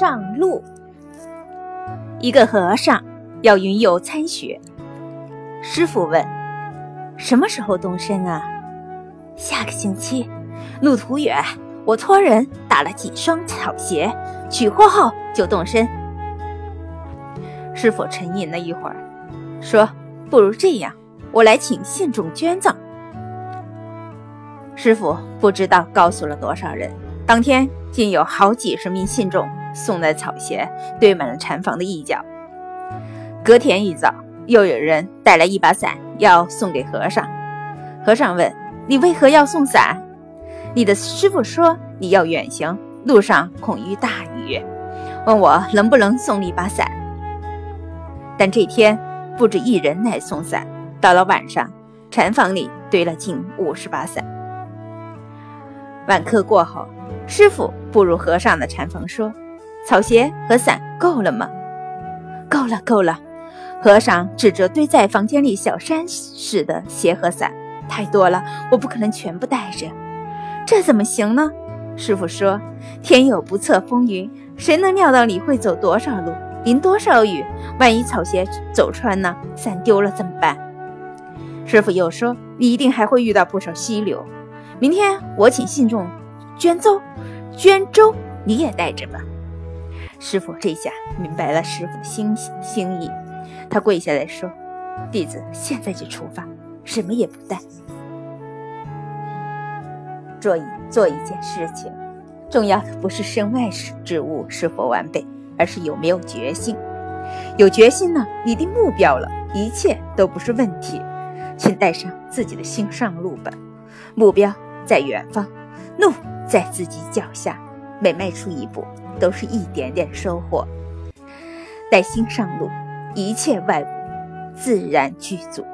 上路。一个和尚要云游参学，师傅问：“什么时候动身啊？”“下个星期，路途远，我托人打了几双草鞋，取货后就动身。”师傅沉吟了一会儿，说：“不如这样，我来请信众捐赠。”师傅不知道告诉了多少人，当天竟有好几十名信众送来草鞋，堆满了禅房的一角。隔天一早，又有人带来一把伞，要送给和尚。和尚问：“你为何要送伞？”你的师傅说：“你要远行，路上恐遇大雨，问我能不能送你一把伞。”但这天不止一人来送伞，到了晚上，禅房里堆了近五十把伞。晚课过后，师傅步入和尚的禅房，说：“草鞋和伞够了吗？”“够了，够了。”和尚指着堆在房间里小山似的鞋和伞，“太多了，我不可能全部带着。”“这怎么行呢？”师傅说：“天有不测风云，谁能料到你会走多少路，淋多少雨？万一草鞋走穿了，伞丢了怎么办？”师傅又说：“你一定还会遇到不少溪流。”明天我请信众捐粥，捐粥你也带着吧。师傅这下明白了师傅的心心意，他跪下来说：“弟子现在就出发，什么也不带。做一做一件事情，重要的不是身外之物是否完备，而是有没有决心。有决心呢，你定目标了，一切都不是问题。请带上自己的心上路吧，目标。”在远方，路在自己脚下。每迈出一步，都是一点点收获。带心上路，一切外物自然具足。